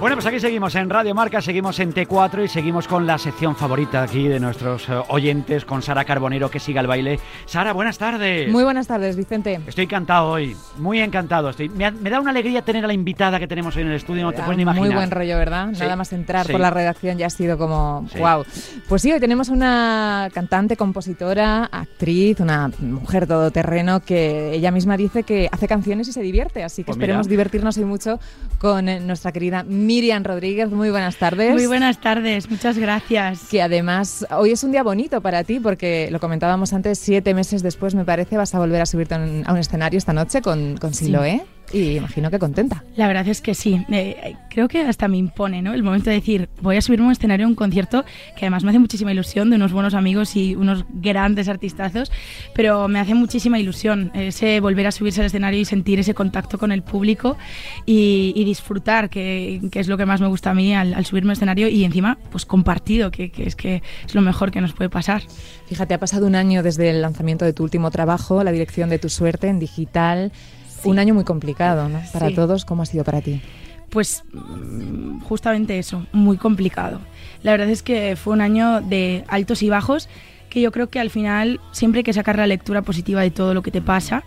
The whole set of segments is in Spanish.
Bueno, pues aquí seguimos en Radio Marca, seguimos en T4 y seguimos con la sección favorita aquí de nuestros eh, oyentes, con Sara Carbonero, que siga el baile. Sara, buenas tardes. Muy buenas tardes, Vicente. Estoy encantado hoy, muy encantado. Estoy, me, da una alegría tener a la invitada que tenemos hoy en el estudio, no te puedes ni imaginar. Muy buen rollo, ¿verdad? Nada más entrar por la redacción ya ha sido como, wow. Pues sí, hoy tenemos una cantante, compositora, actriz, una mujer todoterreno que ella misma dice que hace canciones y se divierte, así que pues esperemos divertirnos hoy mucho con eh, nuestra querida Miriam Rodríguez, muy buenas tardes. Muy buenas tardes, muchas gracias. Que además hoy es un día bonito para ti porque lo comentábamos antes, siete meses después me parece vas a volver a subirte a un, escenario esta noche con, con Siloé. Y imagino que contenta. La verdad es que sí. Eh, creo que hasta me impone ¿no? el momento de decir, voy a subirme a un escenario, un concierto, que además me hace muchísima ilusión, de unos buenos amigos y unos grandes artistazos, pero me hace muchísima ilusión ese volver a subirse al escenario y sentir ese contacto con el público y, disfrutar, que, que, es lo que más me gusta a mí al, subirme al escenario y encima, pues compartido, que, que, es que es lo mejor que nos puede pasar. Fíjate, ha pasado un año desde el lanzamiento de tu último trabajo, la dirección de tu suerte en digital. Un año muy complicado, ¿no? Para todos, ¿cómo ha sido para ti? Pues mm, justamente eso, muy complicado. La verdad es que fue un año de altos y bajos que yo creo que al final siempre hay que sacar la lectura positiva de todo lo que te pasa,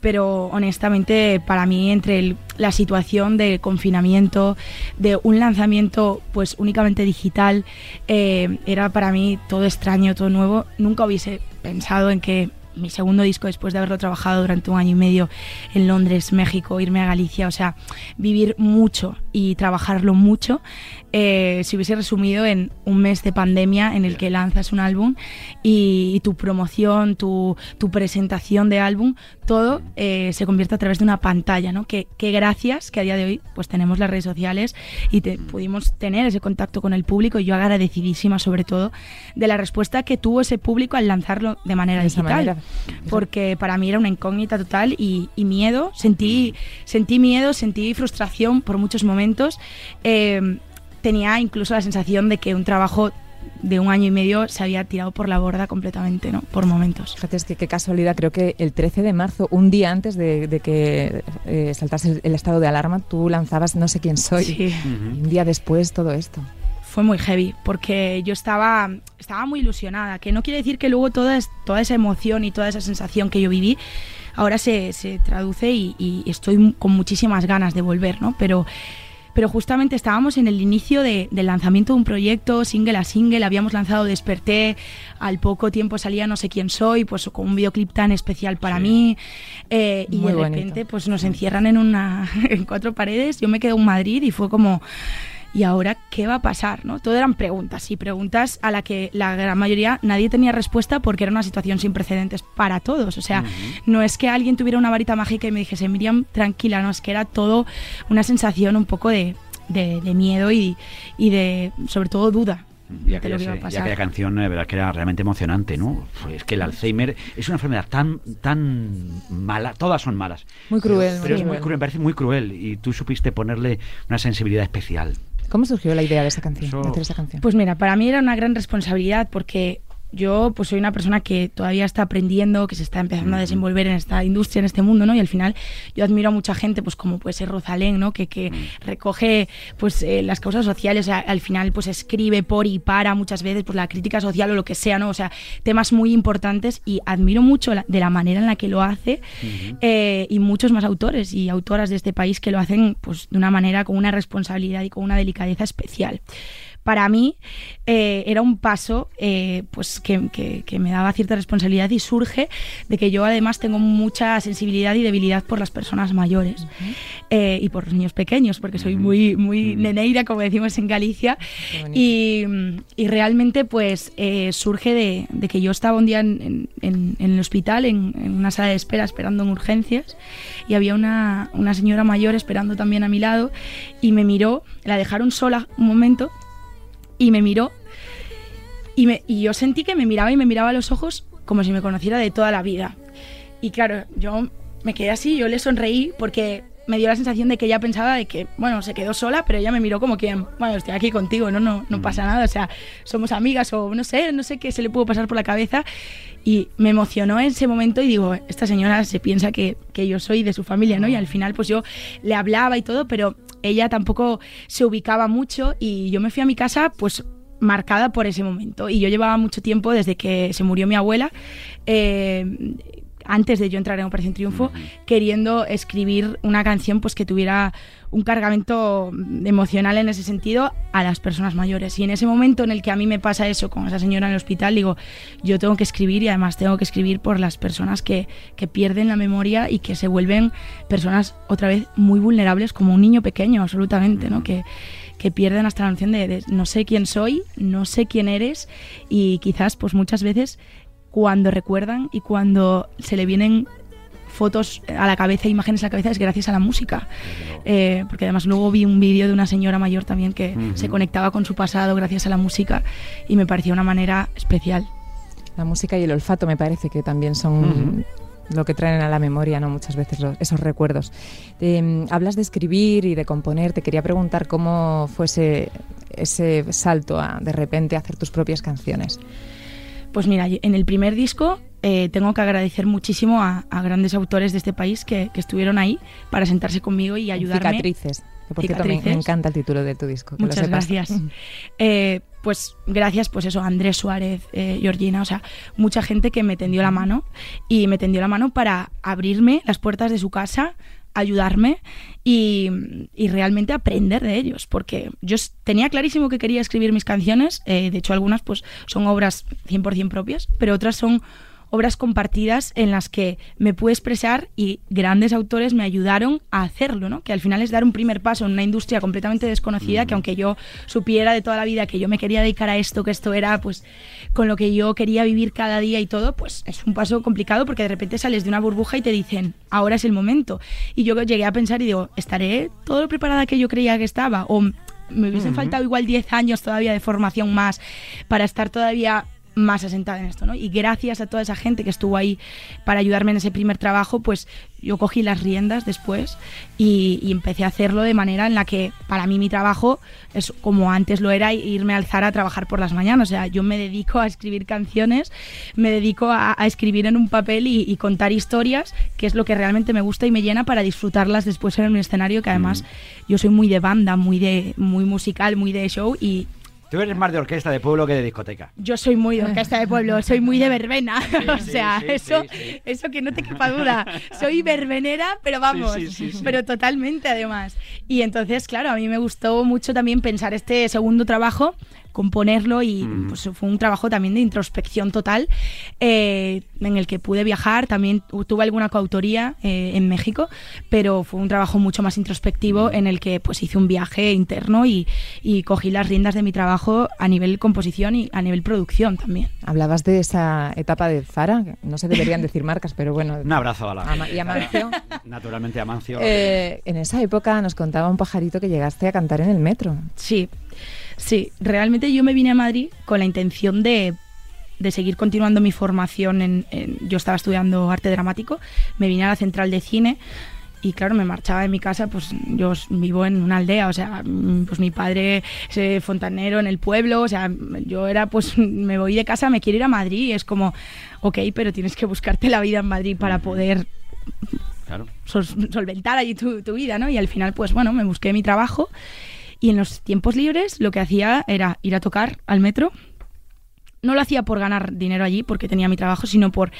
pero honestamente para mí entre la situación de confinamiento, de un lanzamiento pues únicamente digital, eh, era para mí todo extraño, todo nuevo. Nunca hubiese pensado en que mi segundo disco después de haberlo trabajado durante un año y medio en Londres, México, irme a Galicia, o sea, vivir mucho y trabajarlo mucho, eh, se hubiese resumido en un mes de pandemia en el que lanzas un álbum y, tu promoción, tu, presentación de álbum, todo eh, se convierte a través de una pantalla, ¿no? Que, gracias que a día de hoy pues tenemos las redes sociales y te, pudimos tener ese contacto con el público y yo agradecidísima sobre todo de la respuesta que tuvo ese público al lanzarlo de manera digital. Porque para mí era una incógnita total y, miedo, sentí, sentí miedo, sentí frustración por muchos momentos. Eh, tenía incluso la sensación de que un trabajo de un año y medio se había tirado por la borda completamente, ¿no? Por momentos. Fíjate, es que qué casualidad, creo que el 13 de marzo, un día antes de, que eh, saltase el, estado de alarma, tú lanzabas No sé quién soy. Sí. un día después todo esto. Fue muy heavy, porque yo estaba, estaba muy ilusionada, que no quiere decir que luego toda, toda esa emoción y toda esa sensación que yo viví ahora se, se traduce y, y, estoy con muchísimas ganas de volver, ¿no? Pero pero justamente estábamos en el inicio de, del lanzamiento de un proyecto, single a single, habíamos lanzado Desperté, al poco tiempo salía No sé quién soy, pues con un videoclip tan especial para mí, eh, y de repente pues nos encierran en, una, en cuatro paredes, yo me quedo en Madrid y fue como ¿y ahora qué va a pasar? ¿no? Todo eran preguntas y preguntas a las que la gran mayoría nadie tenía respuesta porque era una situación sin precedentes para todos. O sea, no es que alguien tuviera una varita mágica y me dijese, Miriam, tranquila, no, es que era todo una sensación un poco de, miedo y, y de, sobre todo, duda. Y aquella, canción, de verdad que era realmente emocionante, ¿no? Pues es que el Alzheimer es una enfermedad tan tan mala, todas son malas. Muy cruel. Pero, es muy cruel, me parece muy cruel y tú supiste ponerle una sensibilidad especial. ¿Cómo surgió la idea de esa canción, de hacer esa canción? Pues mira, para mí era una gran responsabilidad porque yo pues soy una persona que todavía está aprendiendo, que se está empezando a desenvolver en esta industria, en este mundo, ¿no? Y al final yo admiro a mucha gente, pues como puede ser Rosalén, ¿no? Que, que recoge pues eh, las causas sociales, al final pues escribe por y para muchas veces pues la crítica social o lo que sea, ¿no? O sea, temas muy importantes y admiro mucho de la manera en la que lo hace eh, y muchos más autores y autoras de este país que lo hacen pues de una manera con una responsabilidad y con una delicadeza especial para mí eh, era un paso eh, pues que, que, me daba cierta responsabilidad y surge de que yo además tengo mucha sensibilidad y debilidad por las personas mayores eh, y por los niños pequeños, porque soy muy, muy neneira, como decimos en Galicia, y, y, realmente pues surge de, de, que yo estaba un día en, en, en el hospital, en, una sala de espera, esperando en urgencias, y había una, una señora mayor esperando también a mi lado, y me miró, la dejaron sola un momento, y me miró y, me, y yo sentí que me miraba y me miraba a los ojos como si me conociera de toda la vida. Y claro, yo me quedé así, yo le sonreí porque me dio la sensación de que ella pensaba de que, bueno, se quedó sola, pero ella me miró como quien, bueno, estoy aquí contigo, no, no, no pasa nada, o sea, somos amigas o no sé, no sé qué se le pudo pasar por la cabeza. Y me emocionó en ese momento y digo, esta señora se piensa que, que yo soy de su familia, ¿no? Y al final pues yo le hablaba y todo, pero ella tampoco se ubicaba mucho y yo me fui a mi casa pues marcada por ese momento. Y yo llevaba mucho tiempo desde que se murió mi abuela. Eh, antes de yo entrar en Operación Triunfo, queriendo escribir una canción pues que tuviera un cargamento emocional en ese sentido a las personas mayores. Y en ese momento en el que a mí me pasa eso con esa señora en el hospital, digo, yo tengo que escribir y además tengo que escribir por las personas que, que pierden la memoria y que se vuelven personas otra vez muy vulnerables como un niño pequeño, absolutamente, ¿no? Que, que pierden hasta la noción de, de, no sé quién soy, no sé quién eres y quizás pues muchas veces cuando recuerdan y cuando se le vienen fotos a la cabeza, imágenes a la cabeza, es gracias a la música. Eh, porque además luego vi un vídeo de una señora mayor también que se conectaba con su pasado gracias a la música y me parecía una manera especial. La música y el olfato me parece que también son lo que traen a la memoria, ¿no? Muchas veces esos recuerdos. Eh, hablas de escribir y de componer. Te quería preguntar cómo fue ese, ese salto a de repente hacer tus propias canciones. Pues mira, en el primer disco eh, tengo que agradecer muchísimo a, a, grandes autores de este país que, que, estuvieron ahí para sentarse conmigo y ayudarme. Cicatrices. Que por cierto, me, me, encanta el título de tu disco. Muchas gracias. eh, pues gracias, pues eso, Andrés Suárez, eh, Georgina, o sea, mucha gente que me tendió la mano y me tendió la mano para abrirme las puertas de su casa, ayudarme y, y, realmente aprender de ellos, porque yo tenía clarísimo que quería escribir mis canciones, eh, de hecho algunas pues son obras 100% propias, pero otras son obras compartidas en las que me pude expresar y grandes autores me ayudaron a hacerlo, ¿no? Que al final es dar un primer paso en una industria completamente desconocida, mm. que aunque yo supiera de toda la vida que yo me quería dedicar a esto, que esto era pues con lo que yo quería vivir cada día y todo, pues es un paso complicado porque de repente sales de una burbuja y te dicen, ahora es el momento. Y yo llegué a pensar y digo, ¿estaré todo lo preparada que yo creía que estaba? O me hubiesen uh -huh. faltado igual 10 años todavía de formación más para estar todavía más asentada en esto, ¿no? Y gracias a toda esa gente que estuvo ahí para ayudarme en ese primer trabajo, pues yo cogí las riendas después y, y, empecé a hacerlo de manera en la que para mí mi trabajo es como antes lo era irme al Zara a trabajar por las mañanas. O sea, yo me dedico a escribir canciones, me dedico a, a escribir en un papel y, y, contar historias, que es lo que realmente me gusta y me llena para disfrutarlas después en un escenario, que además mm. yo soy muy de banda, muy de muy musical, muy de show y Tú eres más de orquesta de pueblo que de discoteca. Yo soy muy de orquesta de pueblo, soy muy de verbena. Sí, o sea, sí, sí, eso, eso que no te quepa duda. Soy verbenera, pero vamos, pero totalmente además. Y entonces, claro, a mí me gustó mucho también pensar este segundo trabajo componerlo y mm. pues fue un trabajo también de introspección total eh, en el que pude viajar, también tuve alguna coautoría eh, en México, pero fue un trabajo mucho más introspectivo en el que pues hice un viaje interno y, y, cogí las riendas de mi trabajo a nivel composición y a nivel producción también. Hablabas de esa etapa de Zara, no se deberían decir marcas, pero bueno. Un abrazo a la. Ama y Amancio. Naturalmente Amancio. Eh, en esa época nos contaba un pajarito que llegaste a cantar en el metro. Sí. Sí, realmente yo me vine a Madrid con la intención de, de seguir continuando mi formación. En, en, yo estaba estudiando arte dramático, me vine a la central de cine y claro, me marchaba de mi casa, pues yo vivo en una aldea, o sea, pues mi padre es fontanero en el pueblo, o sea, yo era pues me voy de casa, me quiero ir a Madrid, y es como, ok, pero tienes que buscarte la vida en Madrid para poder claro. sol solventar allí tu, tu vida, ¿no? Y al final, pues bueno, me busqué mi trabajo y en los tiempos libres lo que hacía era ir a tocar al metro. No lo hacía por ganar dinero allí, porque tenía mi trabajo, sino por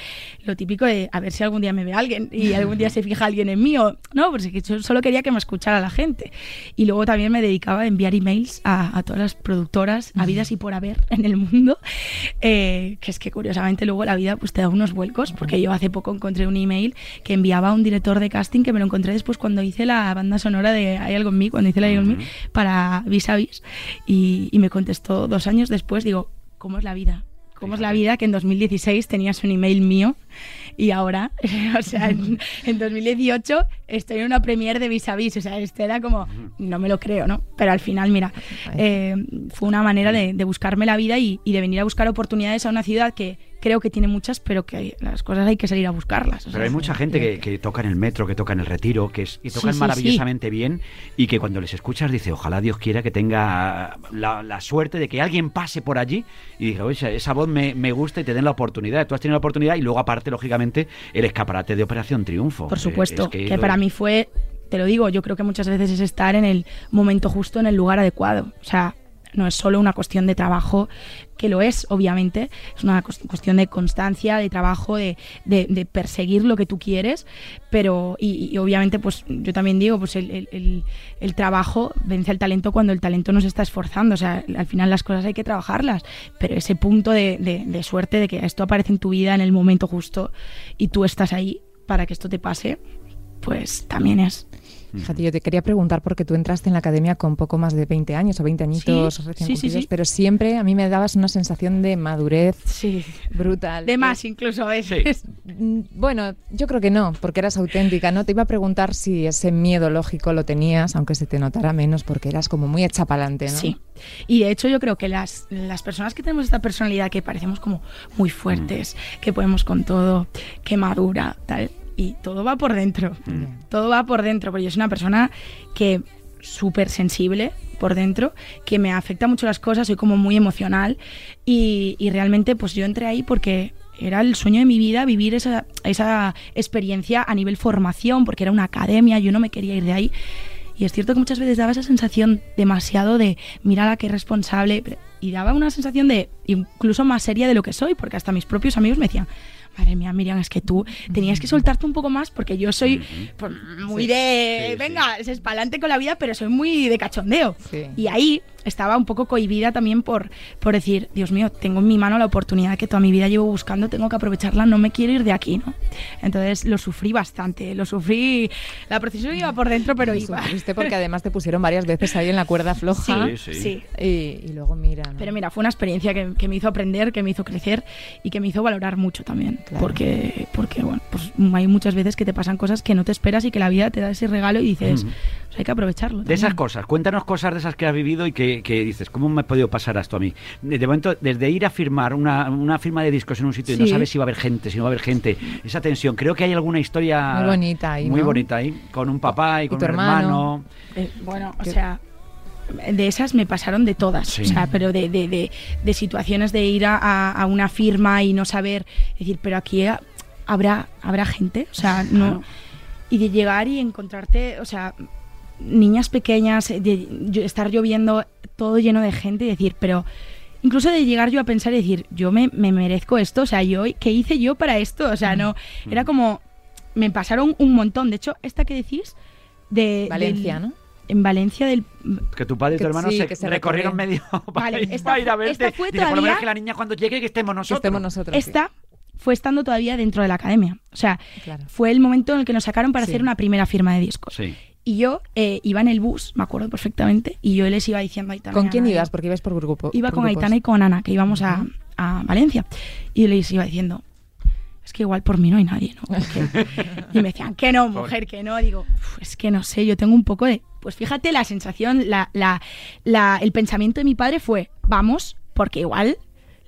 lo típico de a ver si algún día me ve alguien y algún día se fija alguien en mí. O, no, porque yo solo quería que me escuchara la gente. Y luego también me dedicaba a enviar emails a, a todas las productoras, habidas y por haber en el mundo. Eh, que es que curiosamente luego la vida pues te da unos vuelcos, porque yo hace poco encontré un email que enviaba a un director de casting que me lo encontré después cuando hice la banda sonora de Hay algo en mí, cuando hice la Hay algo en mí para Vis a Vis. Y, y me contestó dos años después, digo, ¿cómo es la vida? ¿Cómo es la vida que en 2016 tenías un email mío y ahora, o sea, en, en 2018 estoy en una premiere de Vis a Vis? O sea, este era como, no me lo creo, ¿no? Pero al final, mira, eh, fue una manera de, de buscarme la vida y, y, de venir a buscar oportunidades a una ciudad que, creo que tiene muchas, pero que las cosas hay que salir a buscarlas. Pero hay mucha gente que, toca en el metro, que toca en el retiro, que es, y tocan maravillosamente bien y que cuando les escuchas dice, ojalá Dios quiera que tenga la, suerte de que alguien pase por allí y diga, oye, esa voz me, gusta y te den la oportunidad. Tú has tenido la oportunidad y luego aparte, lógicamente, el escaparate de Operación Triunfo. Por supuesto, que, para mí fue te lo digo, yo creo que muchas veces es estar en el momento justo, en el lugar adecuado. O sea, no es solo una cuestión de trabajo, que lo es, obviamente, es una cuestión de constancia, de trabajo, de, perseguir lo que tú quieres, pero, y, obviamente, pues yo también digo, pues el, trabajo vence al talento cuando el talento no se está esforzando, o sea, al final las cosas hay que trabajarlas, pero ese punto de suerte de que esto aparece en tu vida en el momento justo y tú estás ahí para que esto te pase, pues también es Fíjate, yo te quería preguntar porque tú entraste en la academia con poco más de 20 años o 20 añitos recién sí, pero siempre a mí me dabas una sensación de madurez brutal. De más incluso a veces. Mm, bueno, yo creo que no, porque eras auténtica, ¿no? Te iba a preguntar si ese miedo lógico lo tenías, aunque se te notara menos, porque eras como muy hecha ¿no? Sí. Y de hecho yo creo que las, las personas que tenemos esta personalidad que parecemos como muy fuertes, mm. que podemos con todo, que madura, tal, y todo va por dentro. Mm. Todo va por dentro, porque yo soy una persona que súper sensible por dentro, que me afecta mucho las cosas, soy como muy emocional y, realmente pues yo entré ahí porque era el sueño de mi vida vivir esa, esa experiencia a nivel formación, porque era una academia, yo no me quería ir de ahí. Y es cierto que muchas veces daba esa sensación demasiado de, mira la que responsable, y daba una sensación de incluso más seria de lo que soy, porque hasta mis propios amigos me decían, madre mía, Miriam, es que tú tenías que soltarte un poco más porque yo soy pues, muy de, venga, es espalante con la vida, pero soy muy de cachondeo. Y ahí estaba un poco cohibida también por, por decir, Dios mío, tengo en mi mano la oportunidad que toda mi vida llevo buscando, tengo que aprovecharla, no me quiero ir de aquí, ¿no? Entonces lo sufrí bastante, lo sufrí, la procesión iba por dentro, pero iba. Sufriste porque además te pusieron varias veces ahí en la cuerda floja. Sí, sí. Y, luego mira. Pero mira, fue una experiencia que, me hizo aprender, que me hizo crecer y que me hizo valorar mucho también. Porque, porque, bueno, pues hay muchas veces que te pasan cosas que no te esperas y que la vida te da ese regalo y dices, pues hay que aprovecharlo. De esas cosas, cuéntanos cosas de esas que has vivido y que, dices, ¿cómo me ha podido pasar esto a mí? De momento, desde ir a firmar una, firma de discos en un sitio y no sabes si va a haber gente, si no va a haber gente, esa tensión. Creo que hay alguna historia muy bonita ahí, muy bonita ahí, con un papá y, con un hermano. Eh, bueno, o sea, de esas me pasaron de todas, o sea, pero de, de, de, situaciones de ir a, a, una firma y no saber, decir, pero aquí habrá, habrá gente, o sea, no. Y de llegar y encontrarte, o sea, niñas pequeñas, de, estar lloviendo todo lleno de gente y decir, pero incluso de llegar yo a pensar y decir, yo me, merezco esto, o sea, yo, ¿qué hice yo para esto? O sea, no, era como, me pasaron un montón. De hecho, esta que decís, de... Valencia, ¿no? En Valencia del... Que tu padre y tu hermano se, recorrieron medio para, ir, a verte. Esta fue todavía, que la niña cuando llegue que estemos nosotros. estemos nosotros esta fue estando todavía dentro de la academia. O sea, fue el momento en el que nos sacaron para hacer una primera firma de discos. Y yo eh, iba en el bus, me acuerdo perfectamente, y yo les iba diciendo a Aitana. ¿Con quién ibas? Porque ibas por grupo. Iba con Aitana y con Ana, que íbamos a, Valencia. Y les iba diciendo, es que igual por mí no hay nadie, ¿no? y me decían, que no, mujer, que no. Digo, es que no sé, yo tengo un poco de. Pues fíjate, la sensación, la, la, la, el pensamiento de mi padre fue, vamos, porque igual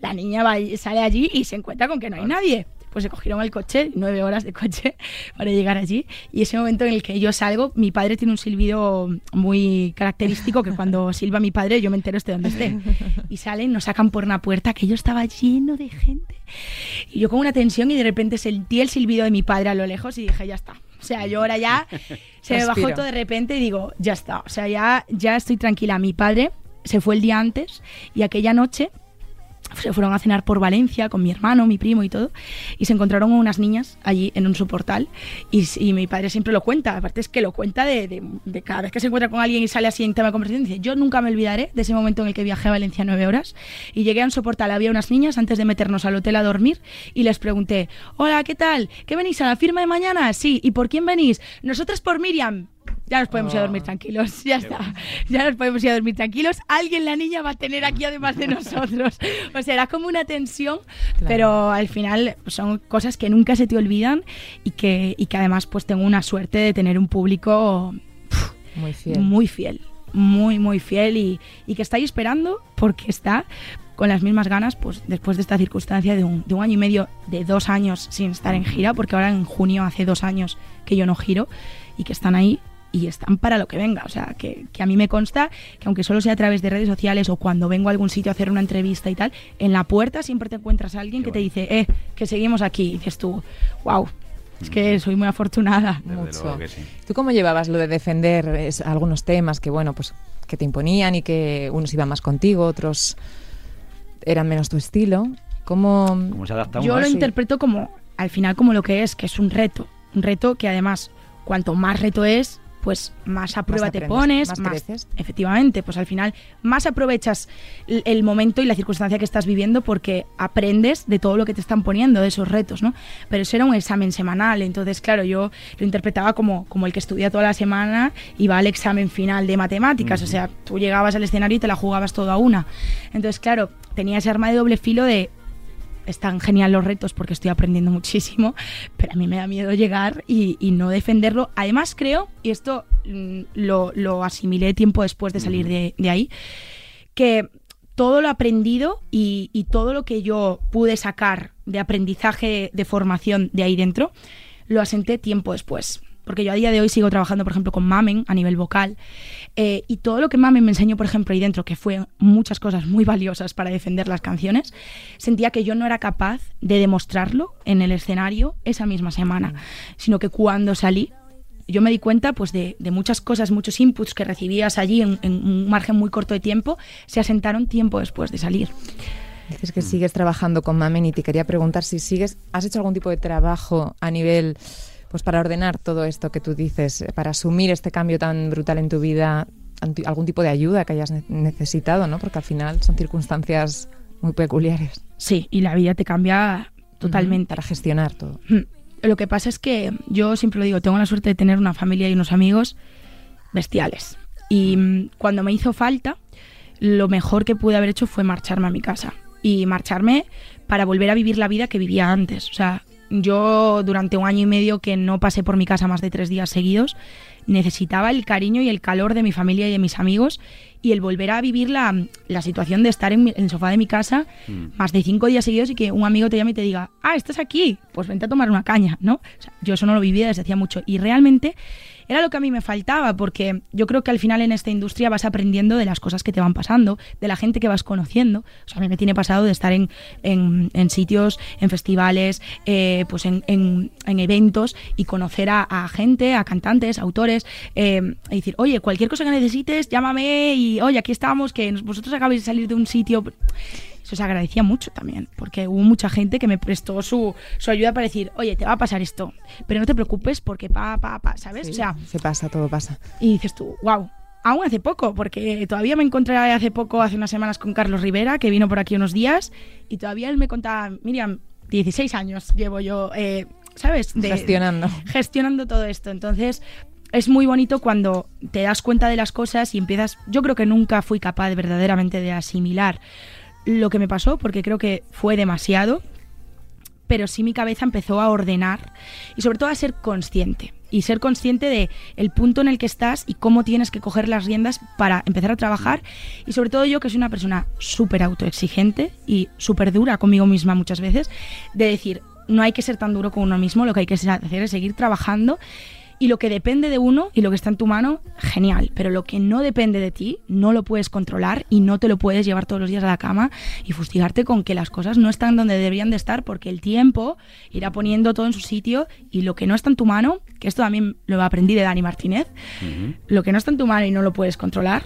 la niña va, sale allí y se encuentra con que no hay nadie pues se cogieron el coche, nueve horas de coche para llegar allí. Y ese momento en el que yo salgo, mi padre tiene un silbido muy característico que cuando silba mi padre yo me entero esté donde esté. Y salen, nos sacan por una puerta que yo estaba lleno de gente. Y yo con una tensión y de repente sentí el silbido de mi padre a lo lejos y dije, ya está. O sea, yo ahora ya se me bajó todo de repente y digo, ya está. O sea, ya, ya estoy tranquila. Mi padre se fue el día antes y aquella noche se fueron a cenar por Valencia con mi hermano, mi primo y todo, y se encontraron unas niñas allí en un soportal y, mi padre siempre lo cuenta, aparte es que lo cuenta de, cada vez que se encuentra con alguien y sale así en tema de conversación, dice, yo nunca me olvidaré de ese momento en el que viajé a Valencia nueve horas y llegué a un soportal, había unas niñas antes de meternos al hotel a dormir y les pregunté, hola, ¿qué tal? ¿Qué venís a la firma de mañana? Sí, ¿y por quién venís? Nosotras por Miriam ya nos podemos ir a dormir ah. tranquilos, ya está. Ya nos podemos ir a dormir tranquilos. Alguien, la niña, va a tener aquí además de nosotros. O sea, era como una tensión, pero al final son cosas que nunca se te olvidan y que, y que además pues tengo una suerte de tener un público muy fiel. Muy fiel muy, muy fiel y, y, que está ahí esperando porque está con las mismas ganas, pues después de esta circunstancia de un, de un año y medio, de dos años sin estar en gira, porque ahora en junio hace dos años que yo no giro y que están ahí y están para lo que venga. O sea, que, que, a mí me consta que aunque solo sea a través de redes sociales o cuando vengo a algún sitio a hacer una entrevista y tal, en la puerta siempre te encuentras a alguien que te dice, eh, que seguimos aquí. Y dices tú, wow. Es que soy muy afortunada. Mucho. ¿Tú cómo llevabas lo de defender algunos temas que, bueno, pues que te imponían y que unos iban más contigo, otros eran menos tu estilo? ¿Cómo, ¿Cómo se adapta Yo lo interpreto como, al final, como lo que es, que es un reto. Un reto que además, cuanto más reto es, pues más a prueba te pones, más, efectivamente, pues al final más aprovechas el, momento y la circunstancia que estás viviendo porque aprendes de todo lo que te están poniendo, de esos retos, ¿no? Pero eso era un examen semanal, entonces claro, yo lo interpretaba como, como el que estudia toda la semana y va al examen final de matemáticas, o sea, tú llegabas al escenario y te la jugabas todo a una. Entonces, claro, tenía ese arma de doble filo de están genial los retos porque estoy aprendiendo muchísimo, pero a mí me da miedo llegar y, no defenderlo. Además creo, y esto mm, lo, asimilé tiempo después de salir de, ahí, que todo lo aprendido y, y, todo lo que yo pude sacar de aprendizaje, de formación de ahí dentro, lo asenté tiempo después porque yo a día de hoy sigo trabajando, por ejemplo, con Mamen a nivel vocal, eh, y todo lo que Mamen me enseñó, por ejemplo, ahí dentro, que fue muchas cosas muy valiosas para defender las canciones, sentía que yo no era capaz de demostrarlo en el escenario esa misma semana, mm. sino que cuando salí, yo me di cuenta pues de, muchas cosas, muchos inputs que recibías allí en, un margen muy corto de tiempo, se asentaron tiempo después de salir. Dices que sigues trabajando con Mamen y te quería preguntar si sigues, ¿has hecho algún tipo de trabajo a nivel pues para ordenar todo esto que tú dices, eh, para asumir este cambio tan brutal en tu vida, algún tipo de ayuda que hayas necesitado, ¿no? Porque al final son circunstancias muy peculiares. Sí, y la vida te cambia totalmente. para gestionar todo. Lo que pasa es que yo siempre lo digo, tengo la suerte de tener una familia y unos amigos bestiales. Y mm, cuando me hizo falta, lo mejor que pude haber hecho fue marcharme a mi casa. Y marcharme para volver a vivir la vida que vivía antes. O sea, yo durante un año y medio que no pasé por mi casa más de tres días seguidos, necesitaba el cariño y el calor de mi familia y de mis amigos y el volver a vivir la, situación de estar en, el sofá de mi casa mm. más de cinco días seguidos y que un amigo te llame y te diga, ah, estás aquí, pues vente a tomar una caña, ¿no? yo eso no lo vivía desde hacía mucho y realmente era lo que a mí me faltaba, porque yo creo que al final en esta industria vas aprendiendo de las cosas que te van pasando, de la gente que vas conociendo. O sea, a mí me tiene pasado de estar en, en, sitios, en festivales, eh, pues en, en, eventos y conocer a, gente, a cantantes, autores, eh, y decir, oye, cualquier cosa que necesites, llámame y, oye, aquí estamos, que vosotros acabáis de salir de un sitio eso se agradecía mucho también, porque hubo mucha gente que me prestó su, su ayuda para decir, oye, te va a pasar esto, pero no te preocupes porque pa, pa, pa, ¿sabes? o sea, se pasa, todo pasa. Y dices tú, wow, aún hace poco, porque todavía me encontré hace poco, hace unas semanas con Carlos Rivera, que vino por aquí unos días, y todavía él me contaba, Miriam, 16 años llevo yo, eh, ¿sabes? gestionando. Gestionando todo esto. Entonces, es muy bonito cuando te das cuenta de las cosas y empiezas, yo creo que nunca fui capaz verdaderamente de asimilar lo que me pasó, porque creo que fue demasiado, pero sí mi cabeza empezó a ordenar y sobre todo a ser consciente y ser consciente de el punto en el que estás y cómo tienes que coger las riendas para empezar a trabajar. Y sobre todo yo que soy una persona súper autoexigente y súper dura conmigo misma muchas veces de decir no hay que ser tan duro con uno mismo lo que hay que hacer es seguir trabajando y lo que depende de uno y lo que está en tu mano, genial. Pero lo que no depende de ti, no lo puedes controlar y no te lo puedes llevar todos los días a la cama y fustigarte con que las cosas no están donde deberían de estar porque el tiempo irá poniendo todo en su sitio y lo que no está en tu mano, que esto también lo aprendí de Dani Martínez, lo que no está en tu mano y no lo puedes controlar,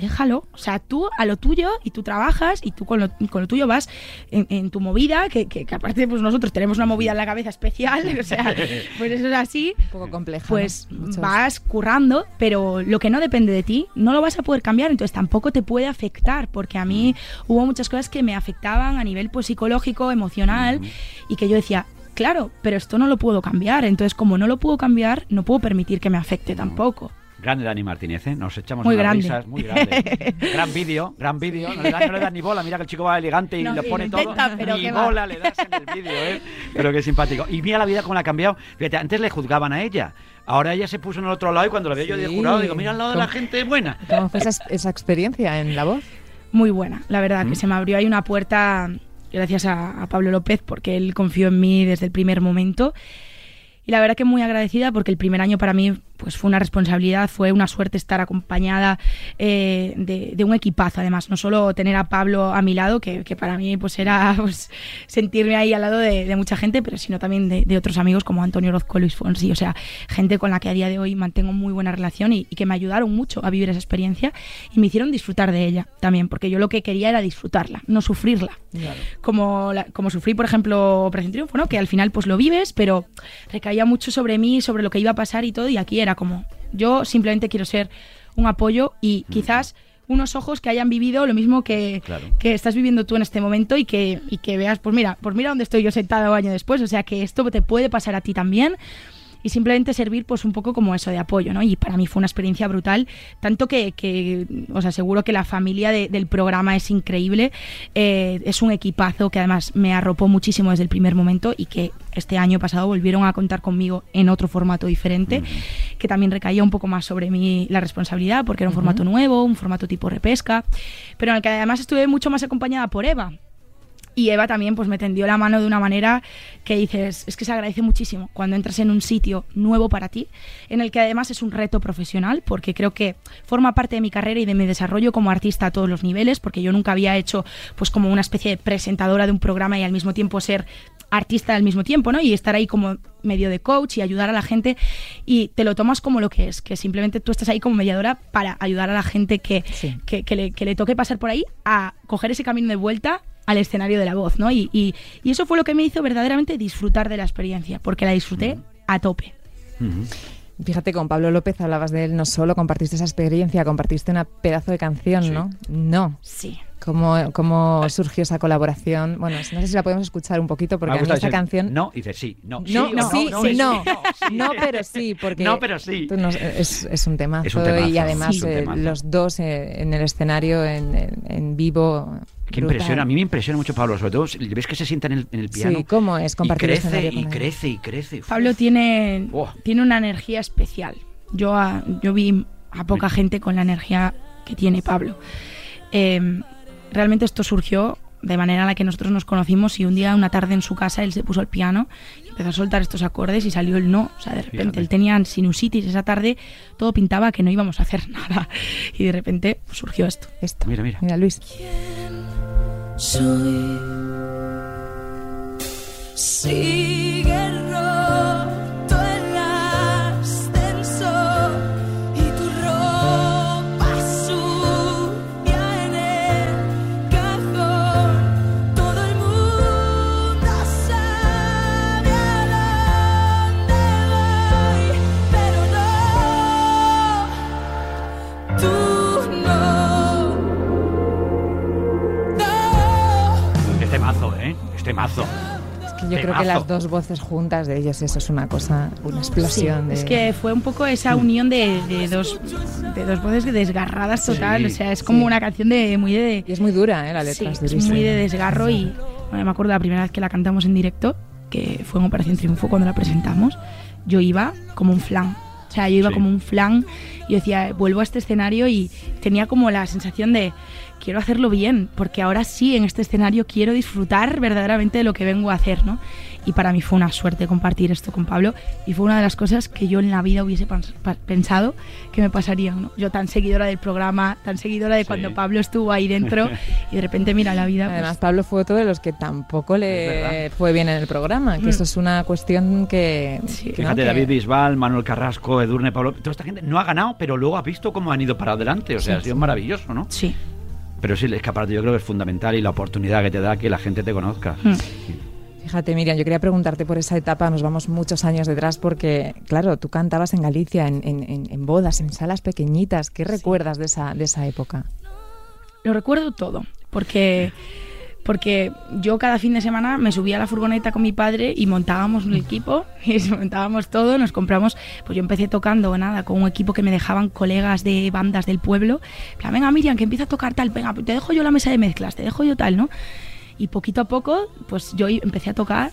déjalo. O sea, tú a lo tuyo y tú trabajas y tú con lo, con lo tuyo vas en, tu movida, que, que, aparte pues nosotros tenemos una movida en la cabeza especial, o sea, pues eso es así. Un poco complejo. Pues vas currando, pero lo que no depende de ti no lo vas a poder cambiar, entonces tampoco te puede afectar, porque a mí hubo muchas cosas que me afectaban a nivel pues, psicológico, emocional, y que yo decía, claro, pero esto no lo puedo cambiar. Entonces, como no lo puedo cambiar, no puedo permitir que me afecte tampoco. Grande Dani Martínez, ¿eh? Nos echamos muy unas risas muy grande. gran vídeo, gran vídeo. No, le das ni bola. Mira que el chico va elegante y le pone todo. ni bola le das en el vídeo, ¿eh? Pero qué simpático. Y mira la vida cómo la ha cambiado. Fíjate, antes le juzgaban a ella. Ahora ella se puso en el otro lado y cuando la veo yo de jurado digo, mira al lado de la gente buena. ¿Cómo fue esa, esa experiencia en la voz? muy buena, la verdad, que mm. se me abrió ahí una puerta gracias a, a Pablo López porque él confió en mí desde el primer momento. Y la verdad que muy agradecida porque el primer año para mí pues fue una responsabilidad, fue una suerte estar acompañada eh, de, un equipazo, además, no solo tener a Pablo a mi lado, que, para mí pues era pues, sentirme ahí al lado de, mucha gente, pero sino también de, otros amigos como Antonio Orozco, Luis Fonsi, o sea, gente con la que a día de hoy mantengo muy buena relación y, que me ayudaron mucho a vivir esa experiencia y me hicieron disfrutar de ella también, porque yo lo que quería era disfrutarla, no sufrirla. Como, como sufrí, por ejemplo, Operación Triunfo, ¿no? que al final pues lo vives, pero recaía mucho sobre mí, sobre lo que iba a pasar y todo, y aquí era como, yo simplemente quiero ser un apoyo y quizás unos ojos que hayan vivido lo mismo que, que estás viviendo tú en este momento y que, y que veas, pues mira, pues mira dónde estoy yo sentada un año después, o sea que esto te puede pasar a ti también y simplemente servir pues un poco como eso de apoyo, ¿no? Y para mí fue una experiencia brutal, tanto que, que os aseguro que la familia del programa es increíble, eh, es un equipazo que además me arropó muchísimo desde el primer momento y que este año pasado volvieron a contar conmigo en otro formato diferente, que también recaía un poco más sobre mí la responsabilidad, porque era un formato nuevo, un formato tipo repesca, pero en el que además estuve mucho más acompañada por Eva, y Eva también pues me tendió la mano de una manera que dices, es que se agradece muchísimo cuando entras en un sitio nuevo para ti, en el que además es un reto profesional, porque creo que forma parte de mi carrera y de mi desarrollo como artista a todos los niveles, porque yo nunca había hecho pues como una especie de presentadora de un programa y al mismo tiempo ser artista al mismo tiempo, ¿no? Y estar ahí como medio de coach y ayudar a la gente y te lo tomas como lo que es, que simplemente tú estás ahí como mediadora para ayudar a la gente que, que, le, que le toque pasar por ahí a coger ese camino de vuelta al escenario de la voz, ¿no? Y, y, eso fue lo que me hizo verdaderamente disfrutar de la experiencia, porque la disfruté a tope. Fíjate, con Pablo López hablabas de él, no solo compartiste esa experiencia, compartiste una pedazo de canción, ¿no? No. Sí. ¿Cómo, ¿Cómo, surgió esa colaboración? Bueno, no sé si la podemos escuchar un poquito, porque a esta canción... No, dice sí, no. No, no, sí, sí, no. No, pero sí, porque... No, pero sí. es, es, un tema. y además eh, los dos eh, en el escenario, en, en vivo, Qué impresiona, a mí me impresiona mucho Pablo, sobre todo ves que se sienta en el, piano. Sí, ¿cómo es compartir y crece y crece y crece. Pablo tiene, tiene una energía especial. Yo, yo vi a poca gente con la energía que tiene Pablo. Em, realmente esto surgió de manera en la que nosotros nos conocimos y un día, una tarde en su casa, él se puso al piano y empezó a soltar estos acordes y salió el no. O sea, de repente él tenía sinusitis esa tarde, todo pintaba que no íbamos a hacer nada. Y de repente surgió esto. Esto. Mira, mira. Mira, Luis soy. Sigue Este mazo. Es que yo creo que las dos voces juntas de ellos, eso es una cosa, una explosión. Es que fue un poco esa unión de, dos, de dos voces desgarradas total. o sea, es como una canción de muy de. Y es muy dura, ¿eh? La letra es, muy de desgarro y me acuerdo la primera vez que la cantamos en directo, que fue en Operación Triunfo cuando la presentamos. Yo iba como un flan. O sea, yo iba como un flan y decía, vuelvo a este escenario y tenía como la sensación de quiero hacerlo bien, porque ahora sí, en este escenario quiero disfrutar verdaderamente de lo que vengo a hacer, ¿no? Y para mí fue una suerte compartir esto con Pablo y fue una de las cosas que yo en la vida hubiese pensado que me pasarían, ¿no? Yo tan seguidora del programa, tan seguidora de cuando Pablo estuvo ahí dentro y de repente mira la vida. Pues Además, Pablo fue otro de los que tampoco le fue bien en el programa, que eso mm. es una cuestión que... Fíjate, David Bisbal, Manuel Carrasco, Edurne, Pablo, toda esta gente no ha ganado, pero luego ha visto cómo han ido para adelante, o sea, ha sido maravilloso, ¿no? Sí. Pero sí, el escaparate yo creo que es fundamental y la oportunidad que te da que la gente te conozca. Hmm. Fíjate, Miriam, yo quería preguntarte por esa etapa, nos vamos muchos años detrás, porque, claro, tú cantabas en Galicia, en, en, bodas, en salas pequeñitas. ¿Qué recuerdas de esa, de esa época? Lo recuerdo todo, porque porque yo cada fin de semana me subía a la furgoneta con mi padre y montábamos un equipo y montábamos todo, nos compramos, pues yo empecé tocando nada con un equipo que me dejaban colegas de bandas del pueblo, venga Miriam, que empieza a tocar tal, venga, te dejo yo la mesa de mezclas, te dejo yo tal, ¿no? Y poquito a poco, pues yo empecé a tocar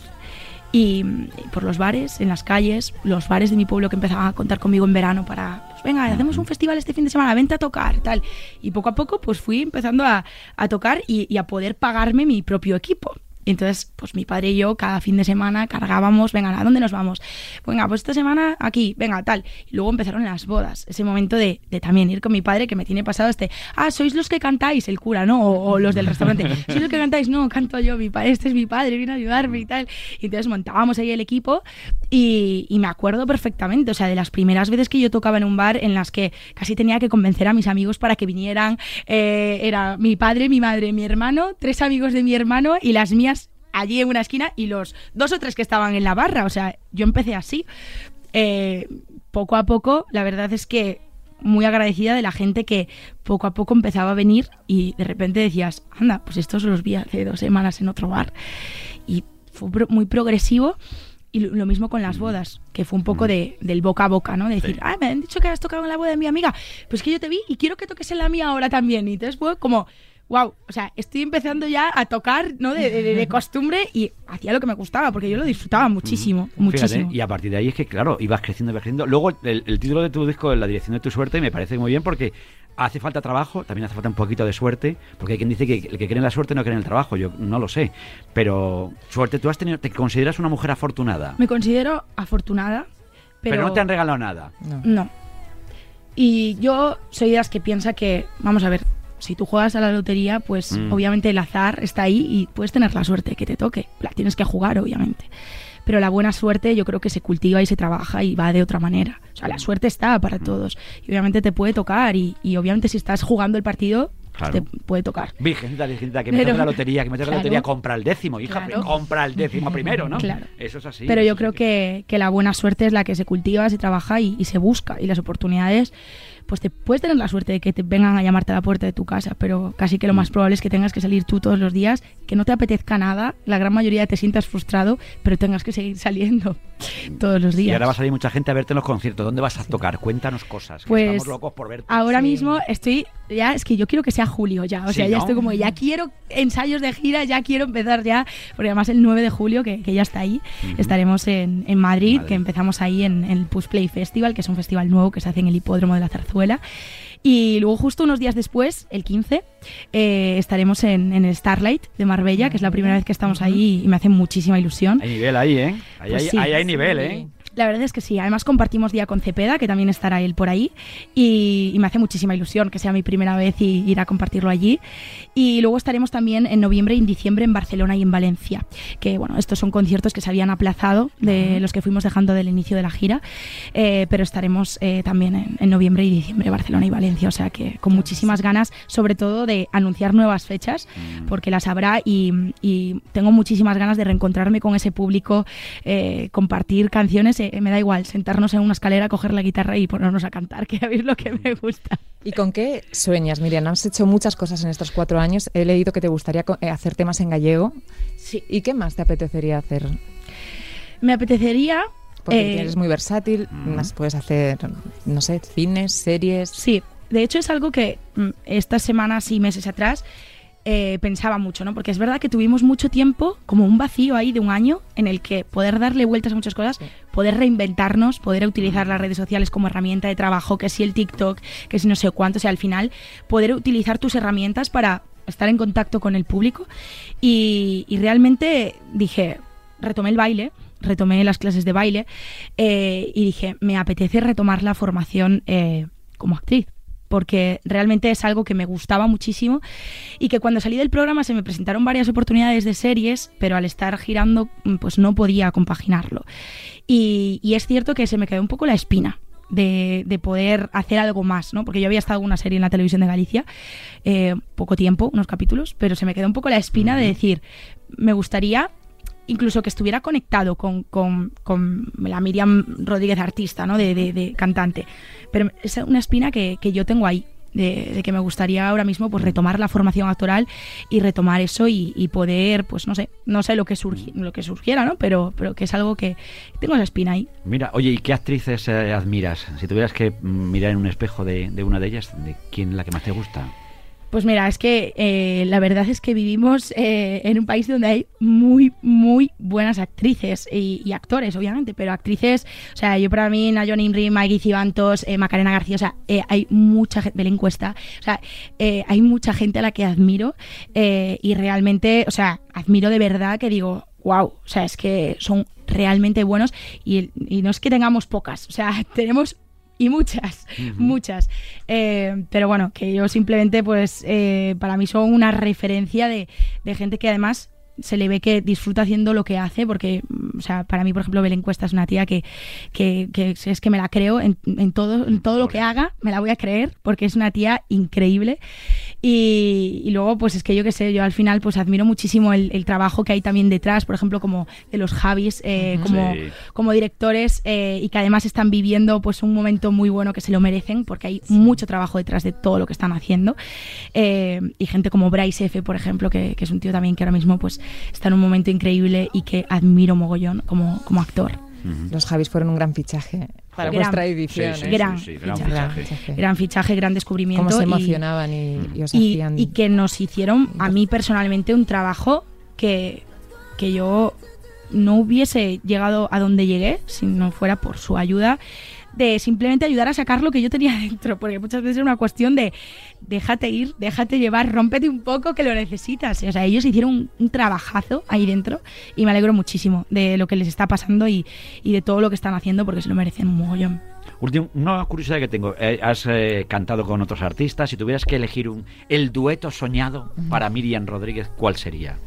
y, y por los bares, en las calles, los bares de mi pueblo que empezaban a contar conmigo en verano para, pues venga, hacemos un festival este fin de semana, vente a tocar, tal. Y poco a poco pues fui empezando a, a tocar y, y a poder pagarme mi propio equipo. Y entonces, pues mi padre y yo cada fin de semana cargábamos, venga, ¿a dónde nos vamos? Venga, pues esta semana aquí, venga, tal. Y luego empezaron las bodas, ese momento de, de también ir con mi padre que me tiene pasado este, ah, sois los que cantáis, el cura, ¿no? O, o los del restaurante, sois los que cantáis, no, canto yo, mi padre, este es mi padre, viene a ayudarme y tal. Y entonces montábamos ahí el equipo y, y me acuerdo perfectamente, o sea, de las primeras veces que yo tocaba en un bar en las que casi tenía que convencer a mis amigos para que vinieran, eh, era mi padre, mi madre, mi hermano, tres amigos de mi hermano y las mías allí en una esquina y los dos o tres que estaban en la barra. O sea, yo empecé así. Eh, poco a poco, la verdad es que muy agradecida de la gente que poco a poco empezaba a venir y de repente decías, anda, pues estos los vi hace dos semanas en otro bar. Y fue muy progresivo. Y lo lo mismo con las bodas, que fue un poco de, del boca a boca, ¿no? De decir, Sí. ah, me han dicho que has tocado en la boda de mi amiga, pues que yo te vi y quiero que toques en la mía ahora también. Y entonces fue como, wow, o sea, estoy empezando ya a tocar, ¿no? De, de- de costumbre y hacía lo que me gustaba, porque yo lo disfrutaba muchísimo, muchísimo. Fíjate, y a partir de ahí es que, claro, ibas creciendo, ibas creciendo. Luego, el, el título de tu disco, La dirección de tu suerte, me parece muy bien porque hace falta trabajo, también hace falta un poquito de suerte, porque hay quien dice que el que cree en la suerte no cree en el trabajo. Yo no lo sé. Pero, suerte, tú has tenido, te consideras una mujer afortunada. Me considero afortunada, pero, pero no te han regalado nada. No. No. Y yo soy de las que piensa que, vamos a ver, si tú juegas a la lotería, pues Mm. obviamente el azar está ahí y puedes tener la suerte que te toque. La tienes que jugar, obviamente. Pero la buena suerte yo creo que se cultiva y se trabaja y va de otra manera. O sea, la suerte está Mm. para todos. Y obviamente te puede tocar y, y obviamente si estás jugando el partido, Claro. te puede tocar. Virgencita, virgencita, que me la lotería, que me Claro. la lotería, compra el décimo, hija, Claro. compra el décimo primero, ¿no? Claro. Eso es así. Pero yo creo que, que la buena suerte es la que se cultiva, se trabaja y, y se busca. Y las oportunidades, pues te puedes tener la suerte de que te vengan a llamarte a la puerta de tu casa, pero casi que lo Mm. más probable es que tengas que salir tú todos los días, que no te apetezca nada, la gran mayoría te sientas frustrado, pero tengas que seguir saliendo todos los Y días. ahora va a salir mucha gente a verte en los conciertos. ¿Dónde vas a tocar? Cuéntanos cosas. que Pues, estamos locos por verte. Ahora Sí. mismo estoy, ya es que yo quiero que sea julio ya, o Sí, sea, ya ¿no? estoy como, ya quiero ensayos de gira, ya quiero empezar ya, porque además el 9 de julio, que, que ya está ahí, estaremos en, en Madrid, que empezamos ahí en, en el Push Play Festival, que es un festival nuevo que se hace en el hipódromo de la Zarzuela. Y luego justo unos días después, el 15, eh, estaremos en, en el Starlight de Marbella, que es la primera vez que estamos ahí y me hace muchísima ilusión. Hay nivel ahí, ¿eh? Ahí, Pues hay, sí. ahí hay nivel, Sí. ¿eh? La verdad es que sí, además compartimos día con Cepeda, que también estará él por ahí, y, y me hace muchísima ilusión que sea mi primera vez y ir a compartirlo allí. Y luego estaremos también en noviembre y en diciembre en Barcelona y en Valencia, que bueno, estos son conciertos que se habían aplazado de los que fuimos dejando del inicio de la gira, eh, pero estaremos eh, también en, en noviembre y diciembre Barcelona y Valencia, o sea que con muchísimas ganas, sobre todo de anunciar nuevas fechas, porque las habrá y, y tengo muchísimas ganas de reencontrarme con ese público, eh, compartir canciones, eh, me da igual, sentarnos en una escalera, coger la guitarra y ponernos a cantar, que a mí es lo que me gusta. ¿Y con qué sueñas, Miriam? Has hecho muchas cosas en estos cuatro años. He leído que te gustaría eh, hacer temas en gallego. Sí. ¿Y qué más te apetecería hacer? Me apetecería... Porque eh, eres muy versátil, más puedes hacer, no sé, cines, series. Sí, de hecho es algo que mm, estas semanas y meses atrás eh, pensaba mucho, ¿no? Porque es verdad que tuvimos mucho tiempo, como un vacío ahí de un año, en el que poder darle vueltas a muchas cosas, Sí. Poder reinventarnos, poder utilizar las redes sociales como herramienta de trabajo, que si el TikTok, que si no sé cuánto, o sea, al final poder utilizar tus herramientas para estar en contacto con el público. Y, realmente dije, retomé el baile, retomé las clases de baile eh, y dije, me apetece retomar la formación eh, como actriz porque realmente es algo que me gustaba muchísimo y que cuando salí del programa se me presentaron varias oportunidades de series, pero al estar girando mm, pues no podía compaginarlo. Y, y es cierto que se me quedó un poco la espina. De, de poder hacer algo más, ¿no? Porque yo había estado en una serie en la televisión de Galicia, eh, poco tiempo, unos capítulos, pero se me quedó un poco la espina de decir, me gustaría incluso que estuviera conectado con, con- con la Miriam Rodríguez artista, ¿no? De, de- de cantante. Pero es una espina que, que yo tengo ahí. De, de que me gustaría ahora mismo pues retomar la formación actoral y retomar eso y, y poder pues no sé no sé lo que surgi- lo que surgiera no pero pero que es algo que tengo esa espina ahí Mira, oye, ¿y qué actrices eh, admiras? Si tuvieras que mm, mirar en un espejo de, de una de ellas, ¿de quién la que más te gusta? Pues mira, es que eh, la verdad es que vivimos eh, en un país donde hay muy, muy buenas actrices y, actores, obviamente, pero actrices, o sea, yo para mí, Nayon Imri, Maggie Cibantos, eh, Macarena García, o sea, hay mucha gente, Belén Cuesta, o sea, hay mucha gente a la que admiro y realmente, o sea, admiro de verdad que digo, wow, o sea, es que son realmente buenos y no es que tengamos pocas, o sea, tenemos y muchas, muchas. Eh, pero bueno, que yo simplemente, pues, eh, para mí son una referencia de, de gente que además se le ve que disfruta haciendo lo que hace, porque, o sea, para mí, por ejemplo, Belén Cuesta es una tía que, que, que es que me la creo en, en todo, en todo lo que haga, me la voy a creer, porque es una tía increíble. Y, y luego, pues es que yo qué sé, yo al final, pues admiro muchísimo el, el trabajo que hay también detrás, por ejemplo, como de los Javis, eh, como, Sí. como directores, eh, y que además están viviendo pues un momento muy bueno que se lo merecen, porque hay mucho trabajo detrás de todo lo que están haciendo. Eh, y gente como Bryce F., por ejemplo, que, que es un tío también que ahora mismo pues está en un momento increíble y que admiro mogollón como, como actor. Los Javis fueron un gran fichaje para Gran. vuestra edición. Sí, sí, ¿eh? Gran sí, sí, gran fichaje. Gran fichaje. Gran fichaje, gran descubrimiento. Cómo se y- emocionaban y, y os y, hacían... y que nos hicieron a mí personalmente un trabajo que, que yo no hubiese llegado a donde llegué si no fuera por su ayuda de simplemente ayudar a sacar lo que yo tenía dentro, porque muchas veces es una cuestión de déjate ir, déjate llevar, rómpete un poco que lo necesitas. O sea, ellos hicieron un, un trabajazo ahí dentro y me alegro muchísimo de lo que les está pasando y, y de todo lo que están haciendo porque se lo merecen un mogollón. Último, una curiosidad que tengo. eh, has eh, cantado con otros artistas. Si tuvieras que elegir un, el dueto soñado para Miriam Rodríguez, ¿cuál sería?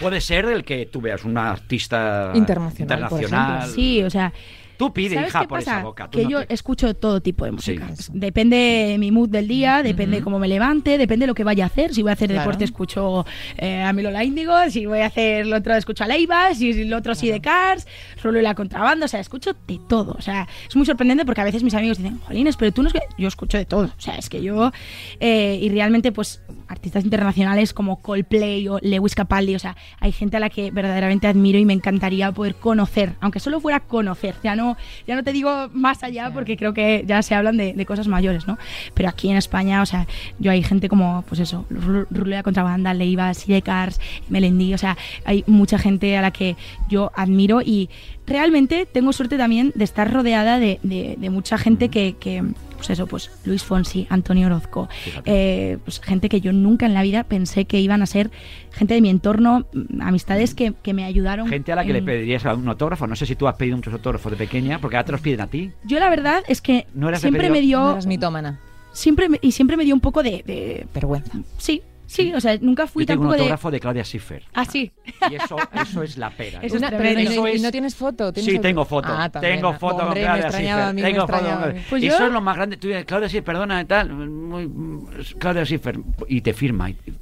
Puede ser el que tú veas, una artista Internacional, internacional. Sí, o sea, Tú pide, ¿Sabes hija, qué por pasa? esa boca. tú que no yo te- escucho todo tipo de música. Sí. Depende de mi mood del día, depende de cómo me levante, depende de lo que vaya a hacer. Si voy a hacer Claro. deporte, escucho eh, a Milola Índigo. Si voy a hacer lo otro, escucho a Leiva. Si el otro, sí de Cars. Solo y la contrabanda. O sea, escucho de todo. O sea, es muy sorprendente porque a veces mis amigos dicen, Jolines, pero tú no es que. Yo escucho de todo. O sea, es que yo. eh, y realmente, pues, artistas internacionales como Coldplay o Lewis Capaldi. O sea, hay gente a la que verdaderamente admiro y me encantaría poder conocer. Aunque solo fuera conocer. Ya no, ya no te digo más allá porque creo que ya se hablan de, de cosas mayores, ¿no? Pero aquí en España, o sea, yo hay gente como, pues eso, Ru- Rulea Contrabanda, Leiva, Sidecars, Melendi, o sea, hay mucha gente a la que yo admiro y realmente tengo suerte también de estar rodeada de, de- de mucha gente que, que, pues eso, pues Luis Fonsi, Antonio Orozco, eh, pues gente que yo nunca en la vida pensé que iban a ser gente de mi entorno, mm, amistades que, que me ayudaron. Gente a la que le pedirías un autógrafo. No sé si tú has pedido muchos autógrafos de pequeña, porque ahora te los piden a ti. Yo la verdad es que ¿No siempre me dio... No eras mitómana. siempre me- y siempre me dio un poco de, de- Vergüenza. sí sí o sea nunca fui Yo tengo un tampoco autógrafo de... Claudia Schiffer. ah sí Y eso, eso es la pera. Eso es Una- tremendo. pero, ¿y, Eso y es- no tienes foto? ¿Tienes Sí, tengo foto. Ah, también. tengo foto con Hombre, me Claudia extrañaba, a Schiffer. mí me Tengo foto extrañaba. con- Pues y yo- eso es lo más grande. Tú dices, Claudia Schiffer, perdona, tal. Muy, mm, Claudia Schiffer. Y te firma y y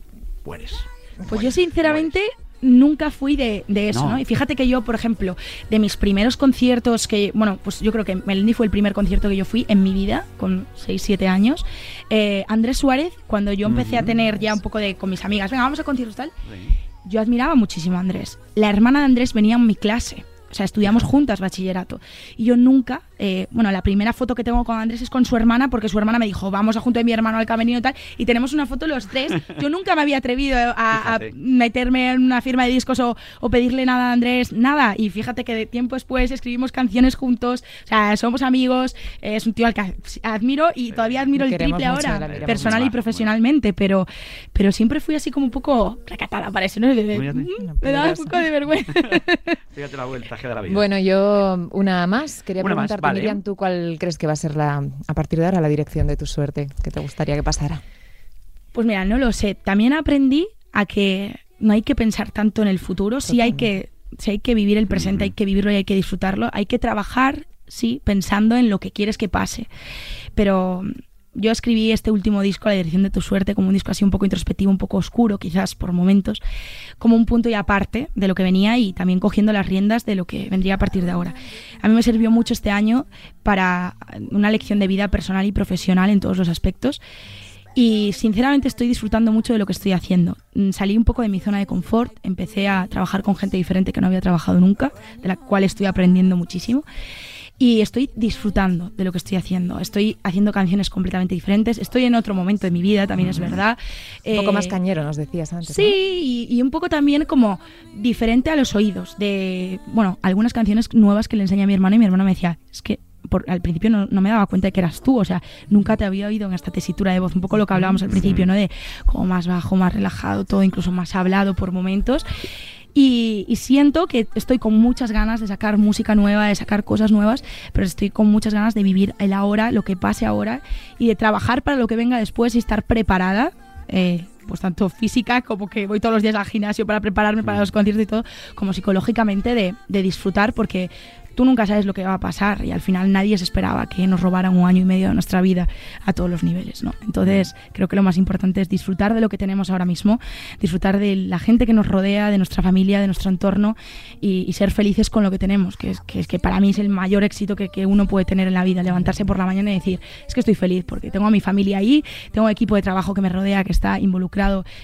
mueres. pues yo sinceramente nunca fui de, de eso No. no. y fíjate que yo por ejemplo de mis primeros conciertos que bueno pues yo creo que Melendi fue el primer concierto que yo fui en mi vida con 6 7 años eh, Andrés Suárez cuando yo empecé a tener ya un poco de con mis amigas venga vamos a conciertos tal yo admiraba muchísimo a Andrés. La hermana de Andrés venía en mi clase. O sea, estudiamos juntas bachillerato. Y yo nunca, eh, bueno, la primera foto que tengo con Andrés es con su hermana, porque su hermana me dijo, vamos a junto de mi hermano al camerino y tal, y tenemos una foto los tres. Yo nunca me había atrevido a, a meterme en una firma de discos o, o pedirle nada a Andrés, nada. Y fíjate que de tiempo después escribimos canciones juntos, o sea, somos amigos, eh, es un tío al que admiro y todavía admiro el triple mucho, ahora, personal y profesionalmente, pero, pero siempre fui así como un poco recatada para eso, ¿no? Fíjate. mm, me daba un poco de vergüenza. Fíjate la vuelta la vida. Bueno, yo una más. Quería Una más, preguntarte, vale. Miriam, ¿tú cuál crees que va a ser la, a partir de ahora la dirección de tu suerte? ¿Qué te gustaría que pasara? Pues mira, no lo sé. También aprendí a que no hay que pensar tanto en el futuro, sí hay que, sí hay que vivir el presente, hay que vivirlo y hay que disfrutarlo. Hay que trabajar, sí, pensando en lo que quieres que pase. Pero yo escribí este último disco, La dirección de tu suerte, como un disco así un poco introspectivo, un poco oscuro, quizás por momentos, como un punto y aparte de lo que venía y también cogiendo las riendas de lo que vendría a partir de ahora. A mí me sirvió mucho este año para una lección de vida personal y profesional en todos los aspectos. Y sinceramente estoy disfrutando mucho de lo que estoy haciendo. Mm, Salí un poco de mi zona de confort, empecé a trabajar con gente diferente que no había trabajado nunca, de la cual estoy aprendiendo muchísimo. Y estoy disfrutando de lo que estoy haciendo. Estoy haciendo canciones completamente diferentes. Estoy en otro momento de mi vida, también es verdad. Un poco Eh, más cañero, nos decías antes. Sí, y, y un poco también como diferente a los oídos. De, bueno, algunas canciones nuevas que le enseñé a mi hermano y mi hermano me decía, es que por- al principio no, no me daba cuenta de que eras tú, o sea, nunca te había oído en esta tesitura de voz, un poco lo que hablábamos al principio, ¿no? De como más bajo, más relajado, todo incluso más hablado por momentos. Y, siento que estoy con muchas ganas de sacar música nueva, de sacar cosas nuevas, pero estoy con muchas ganas de vivir el ahora, lo que pase ahora, y de trabajar para lo que venga después y estar preparada, eh, pues tanto física como que voy todos los días al gimnasio para prepararme para los conciertos y todo, como psicológicamente de, de disfrutar, porque tú nunca sabes lo que va a pasar y al final nadie se esperaba que nos robaran un año y medio de nuestra vida a todos los niveles, ¿no? Entonces creo que lo más importante es disfrutar de lo que tenemos ahora mismo, disfrutar de la gente que nos rodea, de nuestra familia, de nuestro entorno y, y ser felices con lo que tenemos, que es, que es que para mí es el mayor éxito que, que uno puede tener en la vida, levantarse por la mañana y decir, es que estoy feliz porque tengo a mi familia ahí, tengo un equipo de trabajo que me rodea, que está involucrado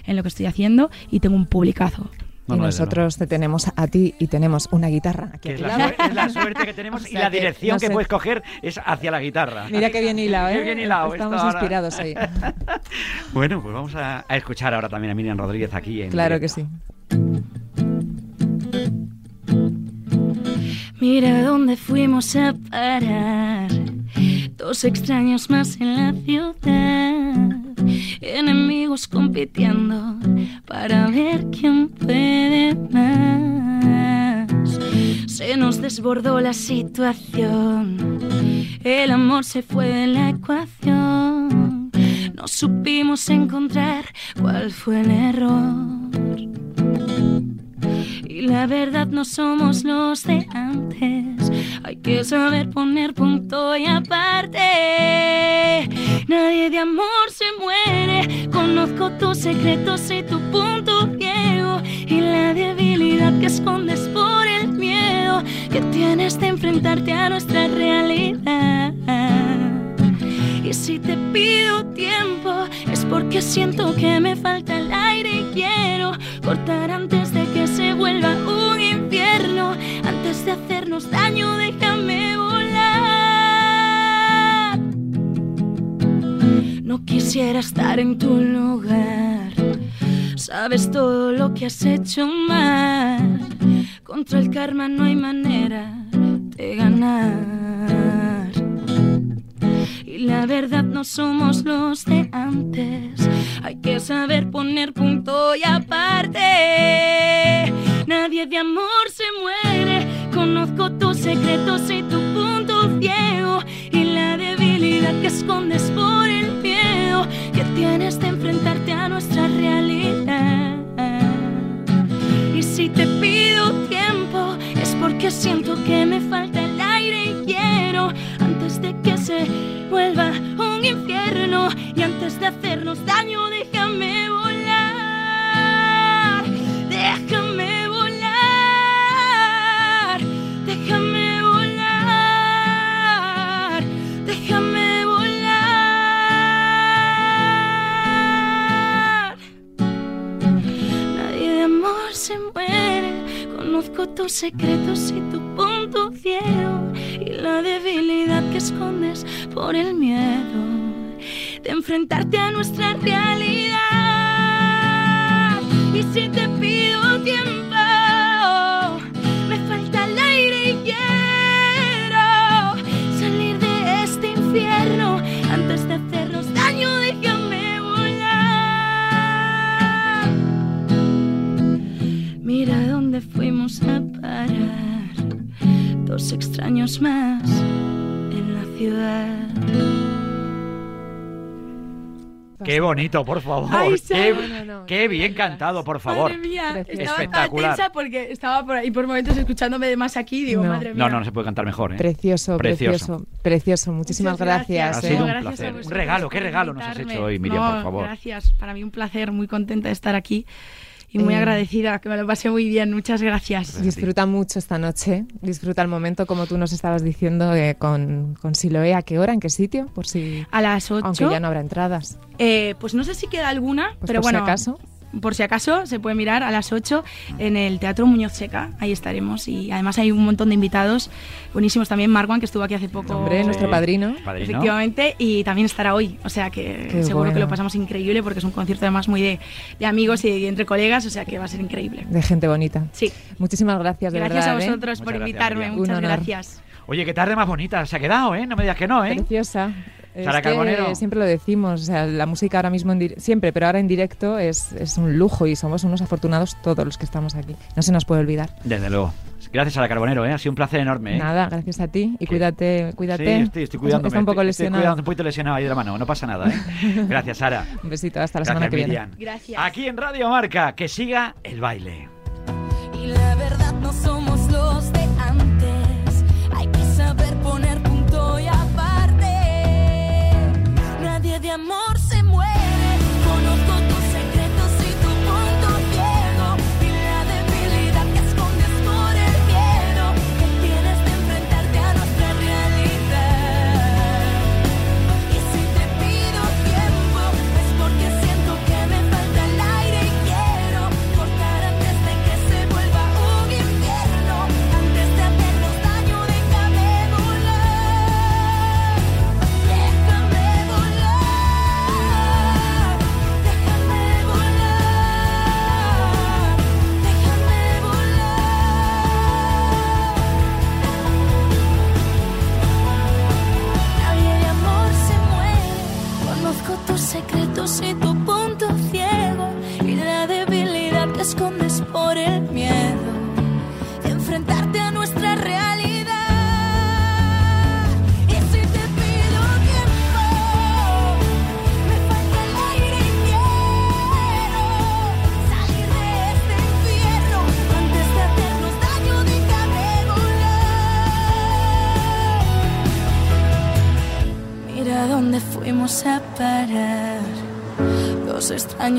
en lo que estoy haciendo y tengo un publicazo. No, y no, nosotros te tenemos a ti y tenemos una guitarra aquí Que es la, es la suerte que tenemos O y sea la que, dirección no que sé. puedes coger es hacia la guitarra. Mira qué bien hilado, ¿eh? Qué bien hilado Estamos ahora. inspirados hoy. Bueno, pues vamos a, a escuchar ahora también a Miriam Rodríguez aquí en Claro que directo. sí. Mira dónde fuimos a parar. Dos extraños más en la ciudad. Enemigos compitiendo para ver quién puede más. Se nos desbordó la situación. El amor se fue de la ecuación. No supimos encontrar cuál fue el error. Y la verdad no somos los de antes. Hay que saber poner punto y aparte. Nadie de amor se muere. Conozco tus secretos y tu punto ciego. Y la debilidad que escondes por el miedo que tienes de enfrentarte a nuestra realidad. Y si te pido tiempo es porque siento que me falta el aire y quiero cortar antes de que se vuelva un infierno. Antes de hacernos daño, déjame volar. No quisiera estar en tu lugar. Sabes todo lo que has hecho mal. Contra el karma no hay manera de ganar. La verdad no somos los de antes. Hay que saber poner punto y aparte. Nadie de amor se muere. Conozco tus secretos y tu punto ciego. Y la debilidad que escondes por el miedo que tienes de enfrentarte a nuestra realidad. Y si te pido tiempo es porque siento que me falta el aire y quiero antes de que se vuelva un infierno y antes de hacernos daño déjame volar, déjame volar, déjame volar, déjame volar. Nadie de amor se muere. Conozco tus secretos y enfrentarte a nuestra realidad. Qué bonito, por favor. Ay, qué, no, no, no. qué bien cantado, por favor. Madre mía, Precioso. estaba Espectacular. tensa porque estaba por ahí por momentos escuchándome de más aquí. Digo, No. madre mía. No, no, no se puede cantar mejor, ¿eh? Precioso, Precioso. precioso, precioso. Muchísimas gracias. Ha ¿eh? sido un Gracias placer. Un regalo, ¿qué regalo nos has hecho hoy, Miriam, No, por favor? Gracias, para mí un placer, muy contenta de estar aquí y muy Eh, agradecida, que me lo pasé muy bien. Muchas gracias. Disfruta mucho esta noche, disfruta el momento como tú nos estabas diciendo eh, con, con Siloé. ¿A qué hora? ¿En qué sitio? Por si... A las 8, Aunque ya no habrá entradas. eh, pues no sé si queda alguna, Pues pero por bueno, si acaso. Por si acaso, se puede mirar a las 8 en el Teatro Muñoz Seca. Ahí estaremos. Y además hay un montón de invitados buenísimos también. Marwan, que estuvo aquí hace poco. Hombre, nuestro padrino. Padrino. Efectivamente, y también estará hoy. O sea que Qué seguro que lo pasamos increíble porque es un concierto además muy de, de amigos y de- entre colegas. O sea que va a ser increíble. De gente bonita. Sí. Muchísimas gracias, de Gracias verdad. a ¿eh? vosotros por Muchas invitarme. Muchas gracias. Oye, qué tarde más bonita se ha quedado, ¿eh? No me digas que no, ¿eh? Preciosa. Es Sara que Carbonero. siempre lo decimos, o sea, la música ahora mismo, en siempre, pero ahora en directo es, es un lujo y somos unos afortunados todos los que estamos aquí. No se nos puede olvidar. Desde luego. Gracias a la Carbonero, ¿eh? Ha sido un placer enorme, ¿eh? Nada, gracias a ti y cuídate, cuídate. Sí, estoy, estoy cuidándome. Está un poco estoy- estoy lesionado. cuidando, un poquito lesionado ahí de la mano, no pasa nada, ¿eh? Gracias, Sara. Un besito, hasta la Gracias, semana que viene. Gracias. Aquí en Radio Marca, que siga el baile. Y la verdad no somos de amor se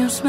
parar. Dos